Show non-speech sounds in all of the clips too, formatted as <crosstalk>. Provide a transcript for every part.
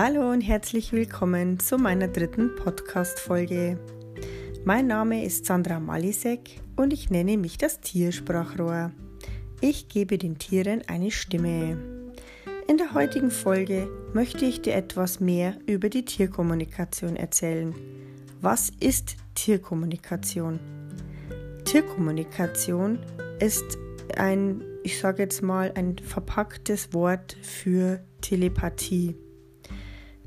Hallo und herzlich willkommen zu meiner dritten Podcast-Folge. Mein Name ist Sandra Malisek und ich nenne mich das Tiersprachrohr. Ich gebe den Tieren eine Stimme. In der heutigen Folge möchte ich dir etwas mehr über die Tierkommunikation erzählen. Was ist Tierkommunikation? Tierkommunikation ist ein, ich sage jetzt mal, ein verpacktes Wort für Telepathie.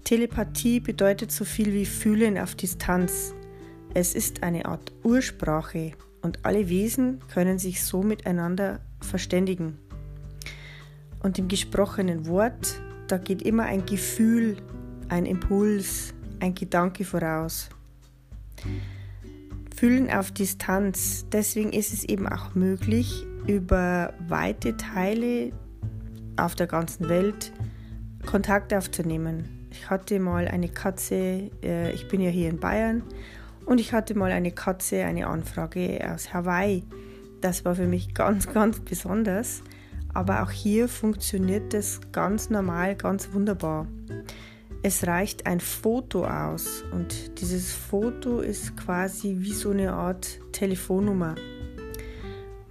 Telepathie bedeutet so viel wie Fühlen auf Distanz. Es ist eine Art Ursprache und alle Wesen können sich so miteinander verständigen. Und im gesprochenen Wort, da geht immer ein Gefühl, ein Impuls, ein Gedanke voraus. Fühlen auf Distanz, deswegen ist es eben auch möglich, über weite Teile auf der ganzen Welt Kontakt aufzunehmen. Ich hatte mal eine Katze, äh, ich bin ja hier in Bayern, und ich hatte mal eine Katze, eine Anfrage aus Hawaii. Das war für mich ganz, ganz besonders. Aber auch hier funktioniert das ganz normal, ganz wunderbar. Es reicht ein Foto aus und dieses Foto ist quasi wie so eine Art Telefonnummer.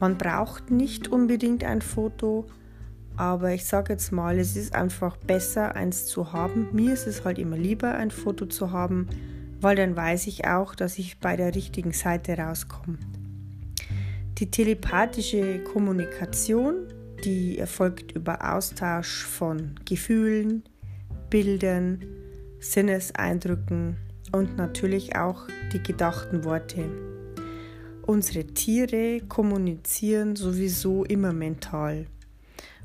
Man braucht nicht unbedingt ein Foto, aber ich sage jetzt mal, es ist einfach besser, eins zu haben. Mir ist es halt immer lieber, ein Foto zu haben, weil dann weiß ich auch, dass ich bei der richtigen Seite rauskomme. Die telepathische Kommunikation, die erfolgt über Austausch von Gefühlen, Bildern, Sinneseindrücken und natürlich auch die gedachten Worte. Unsere Tiere kommunizieren sowieso immer mental.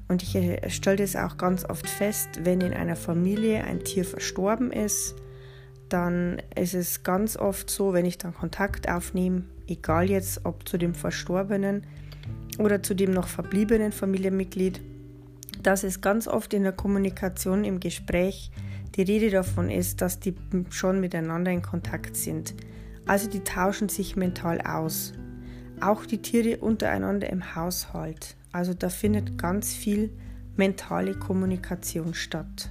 Und ich äh, stelle das auch ganz oft fest, wenn in einer Familie ein Tier verstorben ist, dann ist es ganz oft so, wenn ich dann Kontakt aufnehme, egal jetzt ob zu dem Verstorbenen oder zu dem noch verbliebenen Familienmitglied, dass es ganz oft in der Kommunikation, im Gespräch die Rede davon ist, dass die schon miteinander in Kontakt sind. Also die tauschen sich mental aus. Auch die Tiere untereinander im Haushalt. Also da findet ganz viel mentale Kommunikation statt.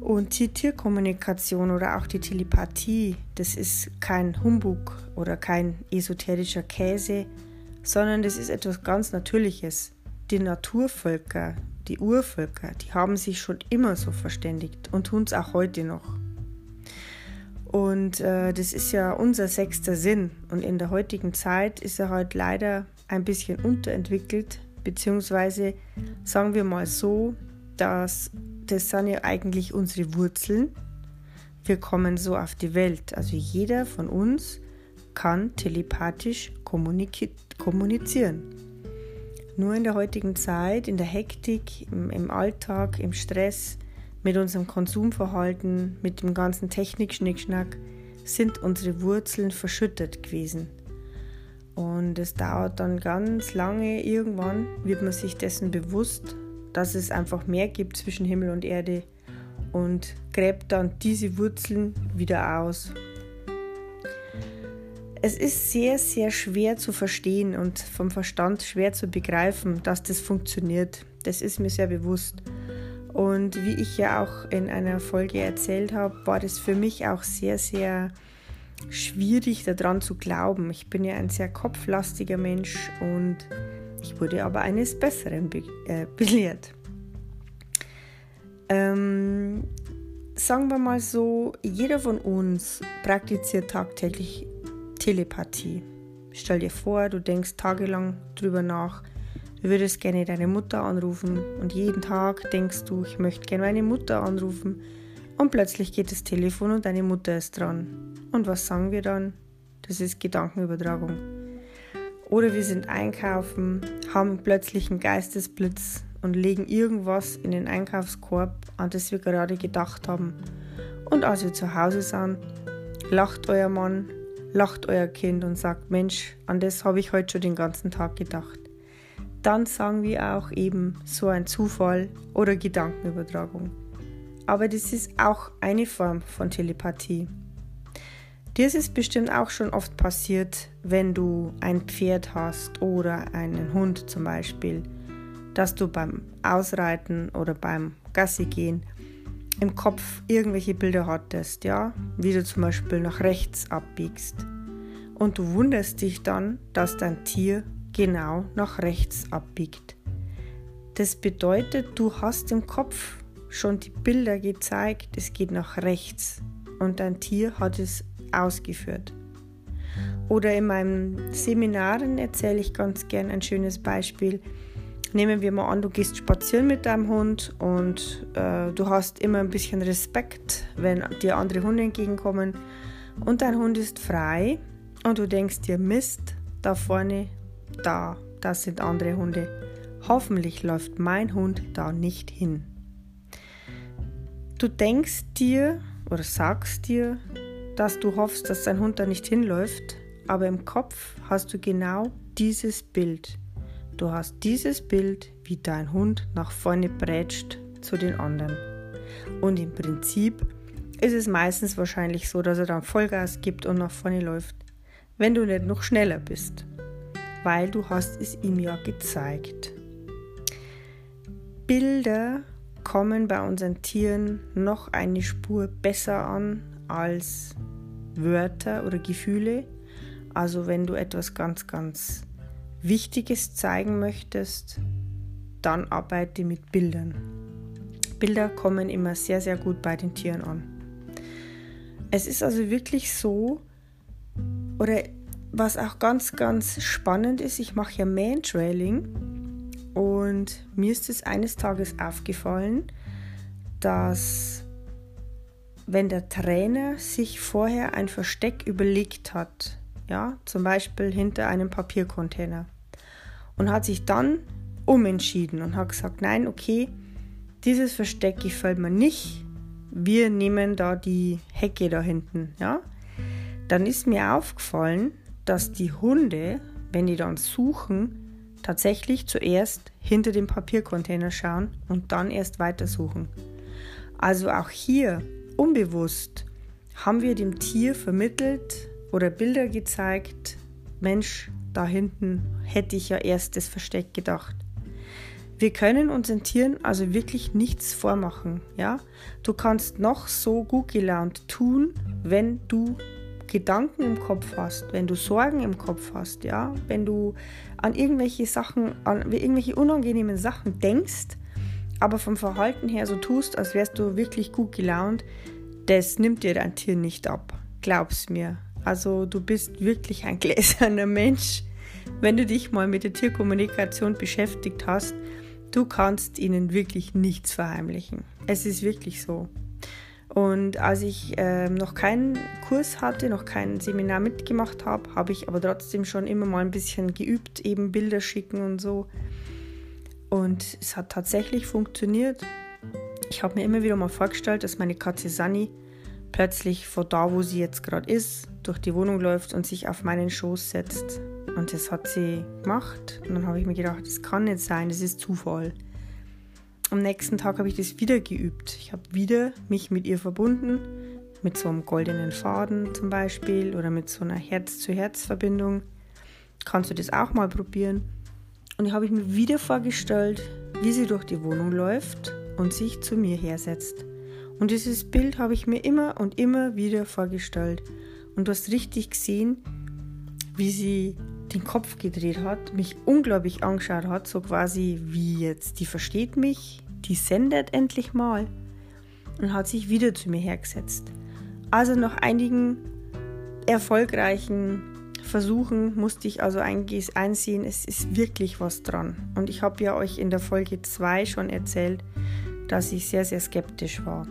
Und die Tierkommunikation oder auch die Telepathie, das ist kein Humbug oder kein esoterischer Käse, sondern das ist etwas ganz Natürliches. Die Naturvölker, die Urvölker, die haben sich schon immer so verständigt und tun es auch heute noch. Und äh, das ist ja unser sechster Sinn. Und in der heutigen Zeit ist er halt leider ein bisschen unterentwickelt, beziehungsweise sagen wir mal so, dass das sind ja eigentlich unsere Wurzeln. Wir kommen so auf die Welt. Also jeder von uns kann telepathisch kommunizieren. Nur in der heutigen Zeit, in der Hektik, im, im Alltag, im Stress, mit unserem Konsumverhalten, mit dem ganzen Technik-Schnickschnack, sind unsere Wurzeln verschüttet gewesen. Und es dauert dann ganz lange, irgendwann wird man sich dessen bewusst, dass es einfach mehr gibt zwischen Himmel und Erde und gräbt dann diese Wurzeln wieder aus. Es ist sehr, sehr schwer zu verstehen und vom Verstand schwer zu begreifen, dass das funktioniert. Das ist mir sehr bewusst. Und wie ich ja auch in einer Folge erzählt habe, war das für mich auch sehr, sehr schwierig daran zu glauben. Ich bin ja ein sehr kopflastiger Mensch und ich wurde aber eines Besseren be äh, <laughs> belehrt. Ähm, sagen wir mal so, jeder von uns praktiziert tagtäglich Telepathie. Stell dir vor, du denkst tagelang drüber nach, du würdest gerne deine Mutter anrufen und jeden Tag denkst du, ich möchte gerne meine Mutter anrufen und plötzlich geht das Telefon und deine Mutter ist dran. Und was sagen wir dann? Das ist Gedankenübertragung. Oder wir sind einkaufen, haben plötzlich einen Geistesblitz und legen irgendwas in den Einkaufskorb, an das wir gerade gedacht haben. Und als wir zu Hause sind, lacht euer Mann, lacht euer Kind und sagt, Mensch, an das habe ich heute schon den ganzen Tag gedacht. Dann sagen wir auch eben so ein Zufall oder Gedankenübertragung. Aber das ist auch eine Form von Telepathie. Dir ist es bestimmt auch schon oft passiert, wenn du ein Pferd hast oder einen Hund zum Beispiel, dass du beim Ausreiten oder beim Gassi gehen im Kopf irgendwelche Bilder hattest, ja, wie du zum Beispiel nach rechts abbiegst. Und du wunderst dich dann, dass dein Tier genau nach rechts abbiegt. Das bedeutet, du hast im Kopf schon die Bilder gezeigt, es geht nach rechts und dein Tier hat es ausgeführt. Oder in meinen Seminaren erzähle ich ganz gern ein schönes Beispiel. Nehmen wir mal an, du gehst spazieren mit deinem Hund und äh, du hast immer ein bisschen Respekt, wenn dir andere Hunde entgegenkommen und dein Hund ist frei und du denkst dir, Mist, da vorne, da, das sind andere Hunde. Hoffentlich läuft mein Hund da nicht hin. Du denkst dir oder sagst dir, dass du hoffst, dass dein Hund da nicht hinläuft, aber im Kopf hast du genau dieses Bild. Du hast dieses Bild, wie dein Hund nach vorne prätscht zu den anderen. Und im Prinzip ist es meistens wahrscheinlich so, dass er dann Vollgas gibt und nach vorne läuft, wenn du nicht noch schneller bist, weil du hast es ihm ja gezeigt. Bilder kommen bei unseren Tieren noch eine Spur besser an als Wörter oder Gefühle. Also wenn du etwas ganz, ganz Wichtiges zeigen möchtest, dann arbeite mit Bildern. Bilder kommen immer sehr, sehr gut bei den Tieren an. Es ist also wirklich so, oder was auch ganz, ganz spannend ist, ich mache ja Mantrailing und mir ist es eines Tages aufgefallen, dass wenn der Trainer sich vorher ein Versteck überlegt hat, ja, zum Beispiel hinter einem Papiercontainer, und hat sich dann umentschieden und hat gesagt, nein, okay, dieses Versteck gefällt mir nicht, wir nehmen da die Hecke da hinten, ja, dann ist mir aufgefallen, dass die Hunde, wenn die dann suchen, tatsächlich zuerst hinter dem Papiercontainer schauen und dann erst weitersuchen. Also auch hier unbewusst haben wir dem Tier vermittelt oder Bilder gezeigt, Mensch, da hinten hätte ich ja erst das Versteck gedacht. Wir können unseren Tieren also wirklich nichts vormachen, ja? Du kannst noch so gut gelaunt tun, wenn du Gedanken im Kopf hast, wenn du Sorgen im Kopf hast, ja, wenn du an irgendwelche Sachen, an irgendwelche unangenehmen Sachen denkst, aber vom Verhalten her so tust, als wärst du wirklich gut gelaunt, das nimmt dir dein Tier nicht ab. Glaub's mir. Also du bist wirklich ein <laughs> gläserner Mensch. Wenn du dich mal mit der Tierkommunikation beschäftigt hast, du kannst ihnen wirklich nichts verheimlichen. Es ist wirklich so. Und als ich äh, noch keinen Kurs hatte, noch kein Seminar mitgemacht habe, habe ich aber trotzdem schon immer mal ein bisschen geübt, eben Bilder schicken und so. Und es hat tatsächlich funktioniert. Ich habe mir immer wieder mal vorgestellt, dass meine Katze Sunny plötzlich vor da, wo sie jetzt gerade ist, durch die Wohnung läuft und sich auf meinen Schoß setzt. Und das hat sie gemacht. Und dann habe ich mir gedacht, das kann nicht sein, das ist Zufall am nächsten Tag habe ich das wieder geübt. Ich habe wieder mich mit ihr verbunden, mit so einem goldenen Faden zum Beispiel oder mit so einer Herz-zu-Herz-Verbindung. Kannst du das auch mal probieren? Und ich habe ich mir wieder vorgestellt, wie sie durch die Wohnung läuft und sich zu mir hersetzt. Und dieses Bild habe ich mir immer und immer wieder vorgestellt. Und du hast richtig gesehen, wie sie den Kopf gedreht hat, mich unglaublich angeschaut hat, so quasi wie jetzt, die versteht mich, die sendet endlich mal und hat sich wieder zu mir hergesetzt. Also nach einigen erfolgreichen Versuchen musste ich also einsehen, es ist wirklich was dran. Und ich habe ja euch in der Folge 2 schon erzählt, dass ich sehr, sehr skeptisch war.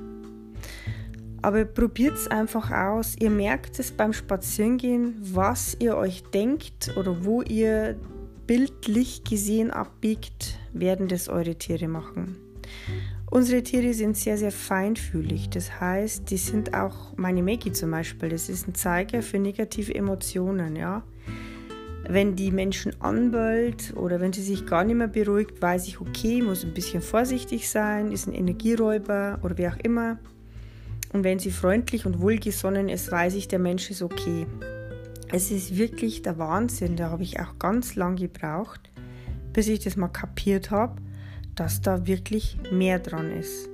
Aber probiert es einfach aus. Ihr merkt es beim Spazierengehen, was ihr euch denkt oder wo ihr bildlich gesehen abbiegt, werden das eure Tiere machen. Unsere Tiere sind sehr, sehr feinfühlig. Das heißt, die sind auch, meine Maggie zum Beispiel, das ist ein Zeiger für negative Emotionen, ja. Wenn die Menschen anbellt oder wenn sie sich gar nicht mehr beruhigt, weiß ich, okay, muss ein bisschen vorsichtig sein, ist ein Energieräuber oder wie auch immer. Und wenn sie freundlich und wohlgesonnen ist, weiß ich, der Mensch ist okay. Es ist wirklich der Wahnsinn. Da habe ich auch ganz lang gebraucht, bis ich das mal kapiert habe, dass da wirklich mehr dran ist.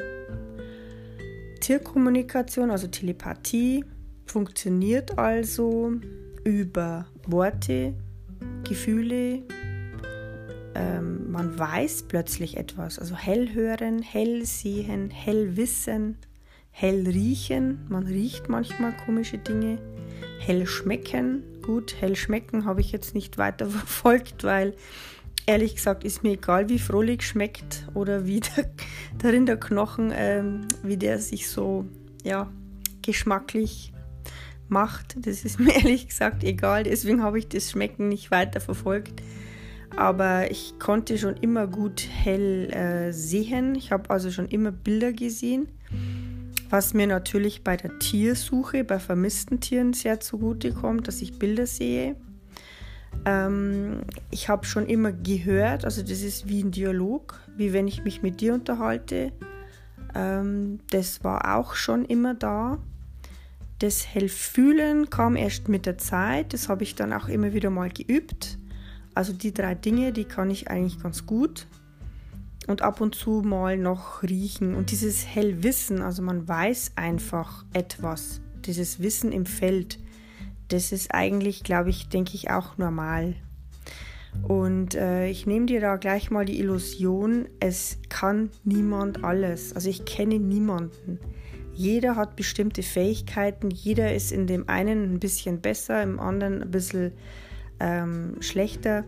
Tierkommunikation, also Telepathie, funktioniert also über Worte, Gefühle. Ähm, man weiß plötzlich etwas, also hell hören, hell sehen, hell wissen, hell riechen. Man riecht manchmal komische Dinge. Hell schmecken. Gut, hell schmecken habe ich jetzt nicht weiter <laughs> verfolgt, weil ehrlich gesagt ist mir egal, wie frohlich schmeckt oder wie <laughs> der, der Rinderknochen, ähm, wie der sich so ja, geschmacklich macht. Das ist mir <laughs> ehrlich gesagt egal. Deswegen habe ich das Schmecken nicht weiter verfolgt. Aber ich konnte schon immer gut hell äh, sehen. Ich habe also schon immer Bilder gesehen, was mir natürlich bei der Tiersuche, bei vermissten Tieren sehr zugute kommt, dass ich Bilder sehe. Ähm, ich habe schon immer gehört, also das ist wie ein Dialog, wie wenn ich mich mit dir unterhalte. Ähm, das war auch schon immer da. Das Hellfühlen kam erst mit der Zeit. Das habe ich dann auch immer wieder mal geübt. Also die drei Dinge, die kann ich eigentlich ganz gut. Und ab und zu mal noch riechen. Und dieses Hellwissen, also man weiß einfach etwas. Dieses Wissen im Feld, das ist eigentlich, glaube ich, denke ich, auch normal. Und äh, ich nehme dir da gleich mal die Illusion, es kann niemand alles. Also ich kenne niemanden. Jeder hat bestimmte Fähigkeiten, jeder ist in dem einen ein bisschen besser, im anderen ein bisschen ähm, schlechter.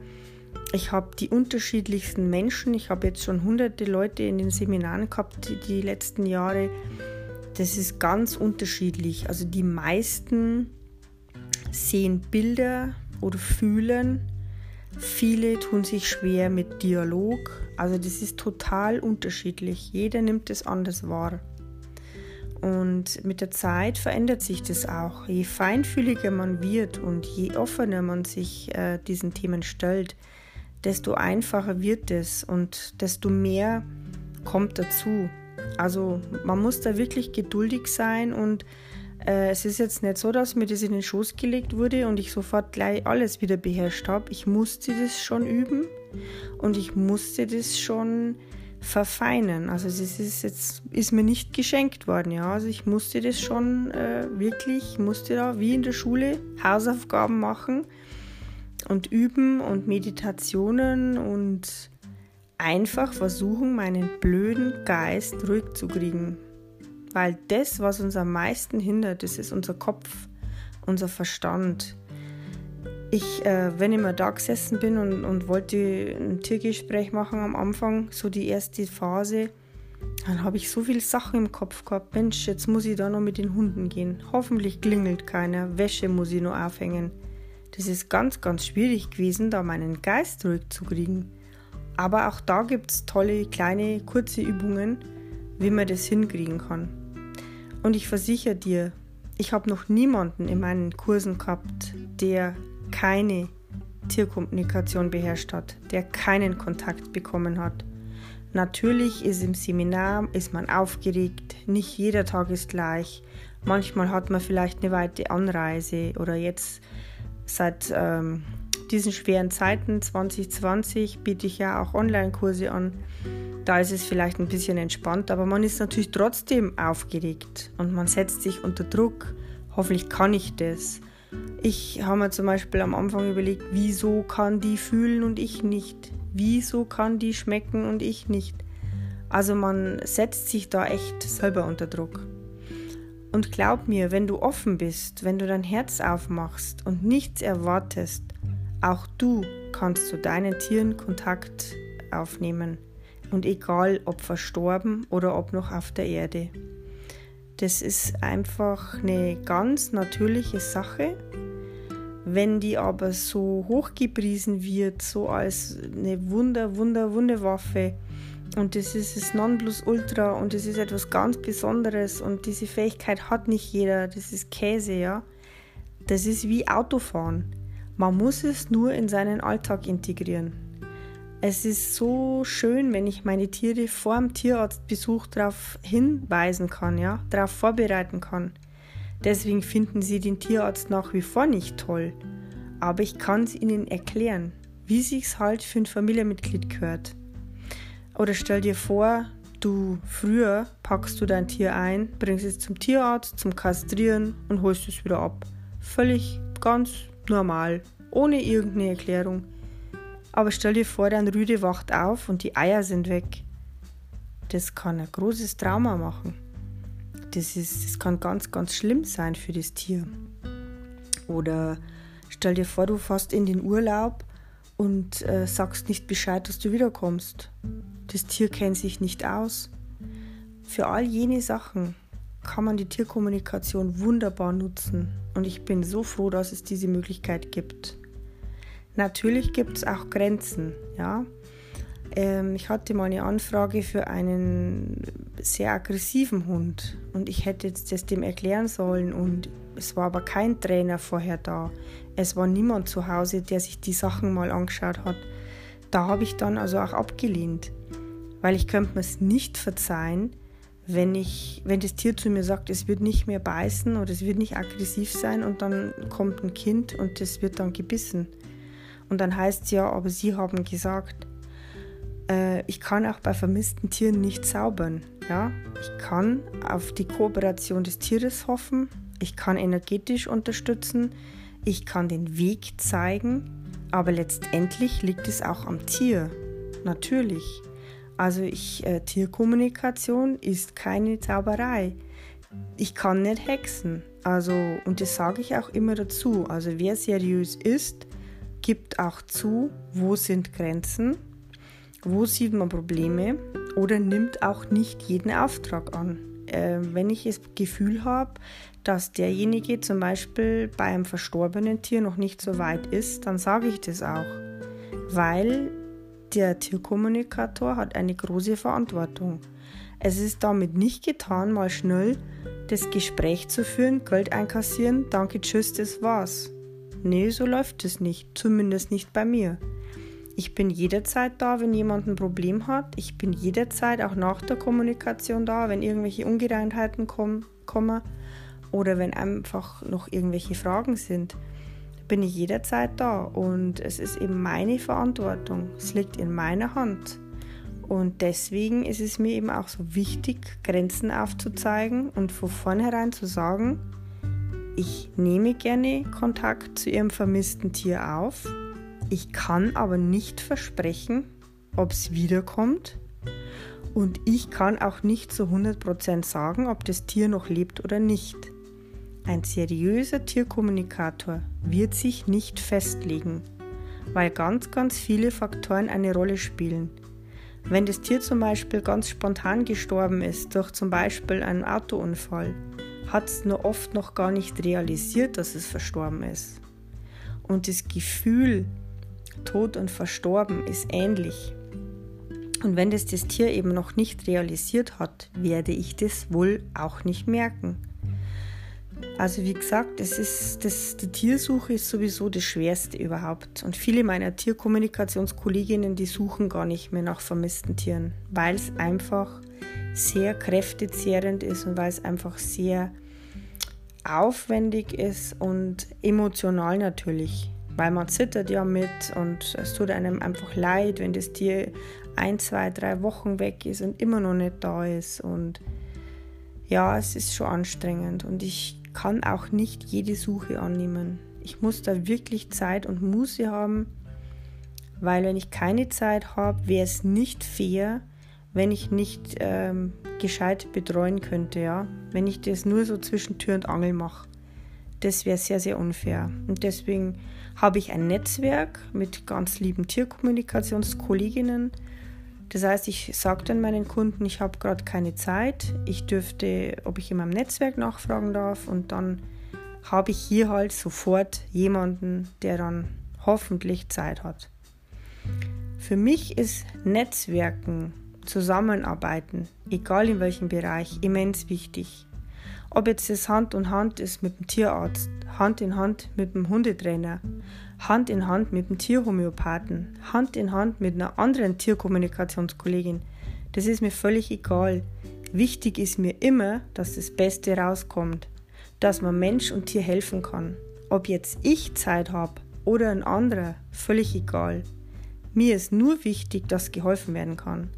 Ich habe die unterschiedlichsten Menschen. Ich habe jetzt schon hunderte Leute in den Seminaren gehabt die, die letzten Jahre. Das ist ganz unterschiedlich. Also die meisten sehen Bilder oder fühlen. Viele tun sich schwer mit Dialog. Also das ist total unterschiedlich. Jeder nimmt es anders wahr. Und mit der Zeit verändert sich das auch. Je feinfühliger man wird und je offener man sich äh, diesen Themen stellt, desto einfacher wird es und desto mehr kommt dazu. Also man muss da wirklich geduldig sein und es ist jetzt nicht so, dass mir das in den Schoß gelegt wurde und ich sofort gleich alles wieder beherrscht habe. Ich musste das schon üben und ich musste das schon verfeinern. Also es ist jetzt ist mir nicht geschenkt worden, ja. Also ich musste das schon äh, wirklich, musste da wie in der Schule Hausaufgaben machen und üben und Meditationen und einfach versuchen, meinen blöden Geist ruhig zu kriegen. Weil das, was uns am meisten hindert, das ist unser Kopf, unser Verstand ich, äh, wenn ich mal da gesessen bin und, und wollte ein Tiergespräch machen am Anfang, so die erste Phase, dann habe ich so viele Sachen im Kopf gehabt. Mensch, jetzt muss ich da noch mit den Hunden gehen. Hoffentlich klingelt keiner. Wäsche muss ich noch aufhängen. Das ist ganz, ganz schwierig gewesen, da meinen Geist ruhig zu kriegen. Aber auch da gibt es tolle, kleine, kurze Übungen, wie man das hinkriegen kann. Und ich versichere dir, ich habe noch niemanden in meinen Kursen gehabt, der keine Tierkommunikation beherrscht hat, der keinen Kontakt bekommen hat. Natürlich ist im Seminar ist man aufgeregt, nicht jeder Tag ist gleich. Manchmal hat man vielleicht eine weite Anreise oder jetzt seit ähm, diesen schweren Zeiten 2020 biete ich ja auch Online-Kurse an. Da ist es vielleicht ein bisschen entspannt, aber man ist natürlich trotzdem aufgeregt und man setzt sich unter Druck. Hoffentlich kann ich das. Ich habe mir zum Beispiel am Anfang überlegt, wieso kann die fühlen und ich nicht? Wieso kann die schmecken und ich nicht? Also man setzt sich da echt selber unter Druck. Und glaub mir, wenn du offen bist, wenn du dein Herz aufmachst und nichts erwartest, auch du kannst zu deinen Tieren Kontakt aufnehmen. Und egal ob verstorben oder ob noch auf der Erde. Das ist einfach eine ganz natürliche Sache. Wenn die aber so hochgepriesen wird, so als eine Wunder, Wunder, Wunderwaffe, und das ist das Nonplusultra und das ist etwas ganz Besonderes und diese Fähigkeit hat nicht jeder, das ist Käse, ja. Das ist wie Autofahren. Man muss es nur in seinen Alltag integrieren. Es ist so schön, wenn ich meine Tiere vor dem Tierarztbesuch darauf hinweisen kann, ja, darauf vorbereiten kann. Deswegen finden sie den Tierarzt nach wie vor nicht toll. Aber ich kann es ihnen erklären, wie sich's halt für ein Familienmitglied gehört. Oder stell dir vor, Du früher packst du dein Tier ein, bringst es zum Tierarzt, zum Kastrieren und holst es wieder ab. Völlig ganz normal, ohne irgendeine Erklärung. Aber stell dir vor, dein Rüde wacht auf und die Eier sind weg. Das kann ein großes Trauma machen. Das, ist, das kann ganz, ganz schlimm sein für das Tier. Oder stell dir vor, du fährst in den Urlaub und äh, sagst nicht Bescheid, dass du wiederkommst. Das Tier kennt sich nicht aus. Für all jene Sachen kann man die Tierkommunikation wunderbar nutzen und ich bin so froh, dass es diese Möglichkeit gibt. Natürlich gibt es auch Grenzen, ja. Ähm, ich hatte mal eine Anfrage für einen sehr aggressiven Hund und ich hätte jetzt das dem erklären sollen und es war aber kein Trainer vorher da. Es war niemand zu Hause, der sich die Sachen mal angeschaut hat. Da habe ich dann also auch abgelehnt, weil ich könnte mir es nicht verzeihen, wenn ich, wenn das Tier zu mir sagt, es wird nicht mehr beißen oder es wird nicht aggressiv sein und dann kommt ein Kind und das wird dann gebissen. Und dann heißt es ja, aber Sie haben gesagt, äh, ich kann auch bei vermissten Tieren nicht zaubern. Ja? Ich kann auf die Kooperation des Tieres hoffen, ich kann energetisch unterstützen, ich kann den Weg zeigen, aber letztendlich liegt es auch am Tier. Natürlich. Also ich, äh, Tierkommunikation ist keine Zauberei. Ich kann nicht hexen. Also, und das sage ich auch immer dazu. Also wer seriös ist, gibt auch zu, wo sind Grenzen, wo sieht man Probleme oder nimmt auch nicht jeden Auftrag an. Äh, wenn ich das Gefühl habe, dass derjenige zum Beispiel bei einem verstorbenen Tier noch nicht so weit ist, dann sage ich das auch. Weil der Tierkommunikator hat eine große Verantwortung. Es ist damit nicht getan, mal schnell das Gespräch zu führen, Geld einkassieren, danke, tschüss, das war's. Nee, so läuft es nicht, zumindest nicht bei mir. Ich bin jederzeit da, wenn jemand ein Problem hat. Ich bin jederzeit auch nach der Kommunikation da, wenn irgendwelche Ungereimtheiten kommen, kommen oder wenn einfach noch irgendwelche Fragen sind bin ich jederzeit da und es ist eben meine Verantwortung. Es liegt in meiner Hand. Und deswegen ist es mir eben auch so wichtig, Grenzen aufzuzeigen und von vornherein zu sagen, ich nehme gerne Kontakt zu Ihrem vermissten Tier auf. Ich kann aber nicht versprechen, ob es wiederkommt. Und ich kann auch nicht zu 100% sagen, ob das Tier noch lebt oder nicht. Ein seriöser Tierkommunikator wird sich nicht festlegen, weil ganz, ganz viele Faktoren eine Rolle spielen. Wenn das Tier zum Beispiel ganz spontan gestorben ist, durch zum Beispiel einen Autounfall, hat es nur oft noch gar nicht realisiert, dass es verstorben ist. Und das Gefühl, tot und verstorben, ist ähnlich. Und wenn das das Tier eben noch nicht realisiert hat, werde ich das wohl auch nicht merken. Also wie gesagt, es ist das, die Tiersuche ist sowieso das Schwerste überhaupt. Und viele meiner Tierkommunikationskolleginnen, die suchen gar nicht mehr nach vermissten Tieren, weil es einfach sehr kräftezehrend ist und weil es einfach sehr aufwendig ist und emotional natürlich. Weil man zittert ja mit und es tut einem einfach leid, wenn das Tier ein, zwei, drei Wochen weg ist und immer noch nicht da ist. Und ja, es ist schon anstrengend. Und ich kann auch nicht jede Suche annehmen. Ich muss da wirklich Zeit und Muße haben, weil wenn ich keine Zeit habe, wäre es nicht fair, wenn ich nicht ähm, gescheit betreuen könnte, ja. Wenn ich das nur so zwischen Tür und Angel mache. Das wäre sehr, sehr unfair. Und deswegen habe ich ein Netzwerk mit ganz lieben Tierkommunikationskolleginnen, das heißt, ich sage dann meinen Kunden, ich habe gerade keine Zeit, ich dürfte, ob ich in meinem Netzwerk nachfragen darf und dann habe ich hier halt sofort jemanden, der dann hoffentlich Zeit hat. Für mich ist Netzwerken, Zusammenarbeiten, egal in welchem Bereich, immens wichtig. Ob jetzt das Hand in Hand ist mit dem Tierarzt, Hand in Hand mit dem Hundetrainer, Hand in Hand mit dem Tierhomöopathen, Hand in Hand mit einer anderen Tierkommunikationskollegin. Das ist mir völlig egal. Wichtig ist mir immer, dass das Beste rauskommt, dass man Mensch und Tier helfen kann. Ob jetzt ich Zeit habe oder ein anderer, völlig egal. Mir ist nur wichtig, dass geholfen werden kann.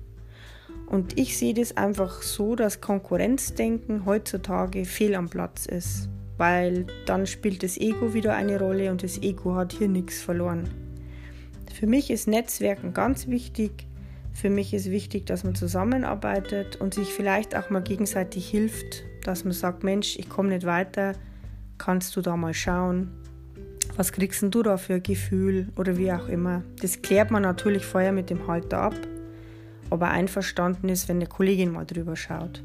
Und ich sehe das einfach so, dass Konkurrenzdenken heutzutage fehl am Platz ist, weil dann spielt das Ego wieder eine Rolle und das Ego hat hier nichts verloren. Für mich ist Netzwerken ganz wichtig. Für mich ist wichtig, dass man zusammenarbeitet und sich vielleicht auch mal gegenseitig hilft, dass man sagt, Mensch, ich komme nicht weiter, kannst du da mal schauen? Was kriegst du da für ein Gefühl oder wie auch immer? Das klärt man natürlich vorher mit dem Halter ab ob er einverstanden ist, wenn eine Kollegin mal drüber schaut.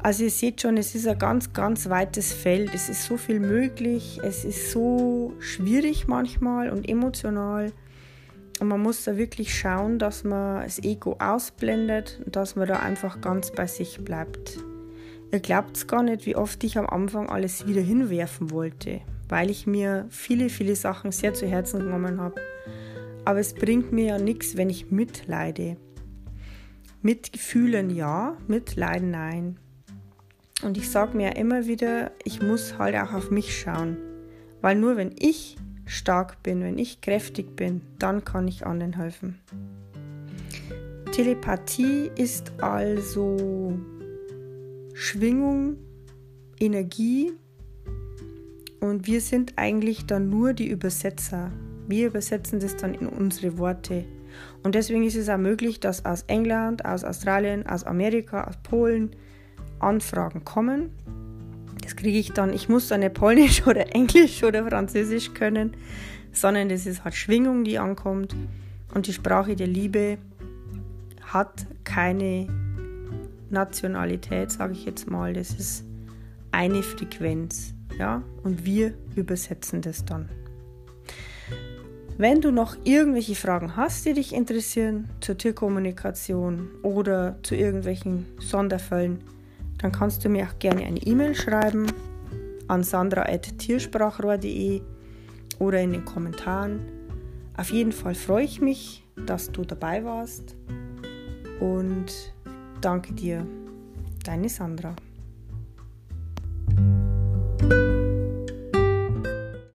Also ihr seht schon, es ist ein ganz, ganz weites Feld. Es ist so viel möglich. Es ist so schwierig manchmal und emotional. Und man muss da wirklich schauen, dass man das Ego ausblendet und dass man da einfach ganz bei sich bleibt. Ihr glaubt es gar nicht, wie oft ich am Anfang alles wieder hinwerfen wollte, weil ich mir viele, viele Sachen sehr zu Herzen genommen habe. Aber es bringt mir ja nichts, wenn ich mitleide. Mitgefühlen ja, Mitleiden nein. Und ich sage mir immer wieder, ich muss halt auch auf mich schauen. Weil nur wenn ich stark bin, wenn ich kräftig bin, dann kann ich anderen helfen. Telepathie ist also Schwingung, Energie und wir sind eigentlich dann nur die Übersetzer. Wir übersetzen das dann in unsere Worte. Und deswegen ist es auch möglich, dass aus England, aus Australien, aus Amerika, aus Polen Anfragen kommen. Das kriege ich dann, ich muss dann nicht Polnisch <laughs> oder Englisch oder Französisch können, sondern das ist halt Schwingung, die ankommt. Und die Sprache der Liebe hat keine Nationalität, sage ich jetzt mal. Das ist eine Frequenz. Ja? Und wir übersetzen das dann. Wenn du noch irgendwelche Fragen hast, die dich interessieren zur Tierkommunikation oder zu irgendwelchen Sonderfällen, dann kannst du mir auch gerne eine E-Mail schreiben an sandra.tiersprachrohr.de oder in den Kommentaren. Auf jeden Fall freue ich mich, dass du dabei warst und danke dir, deine Sandra.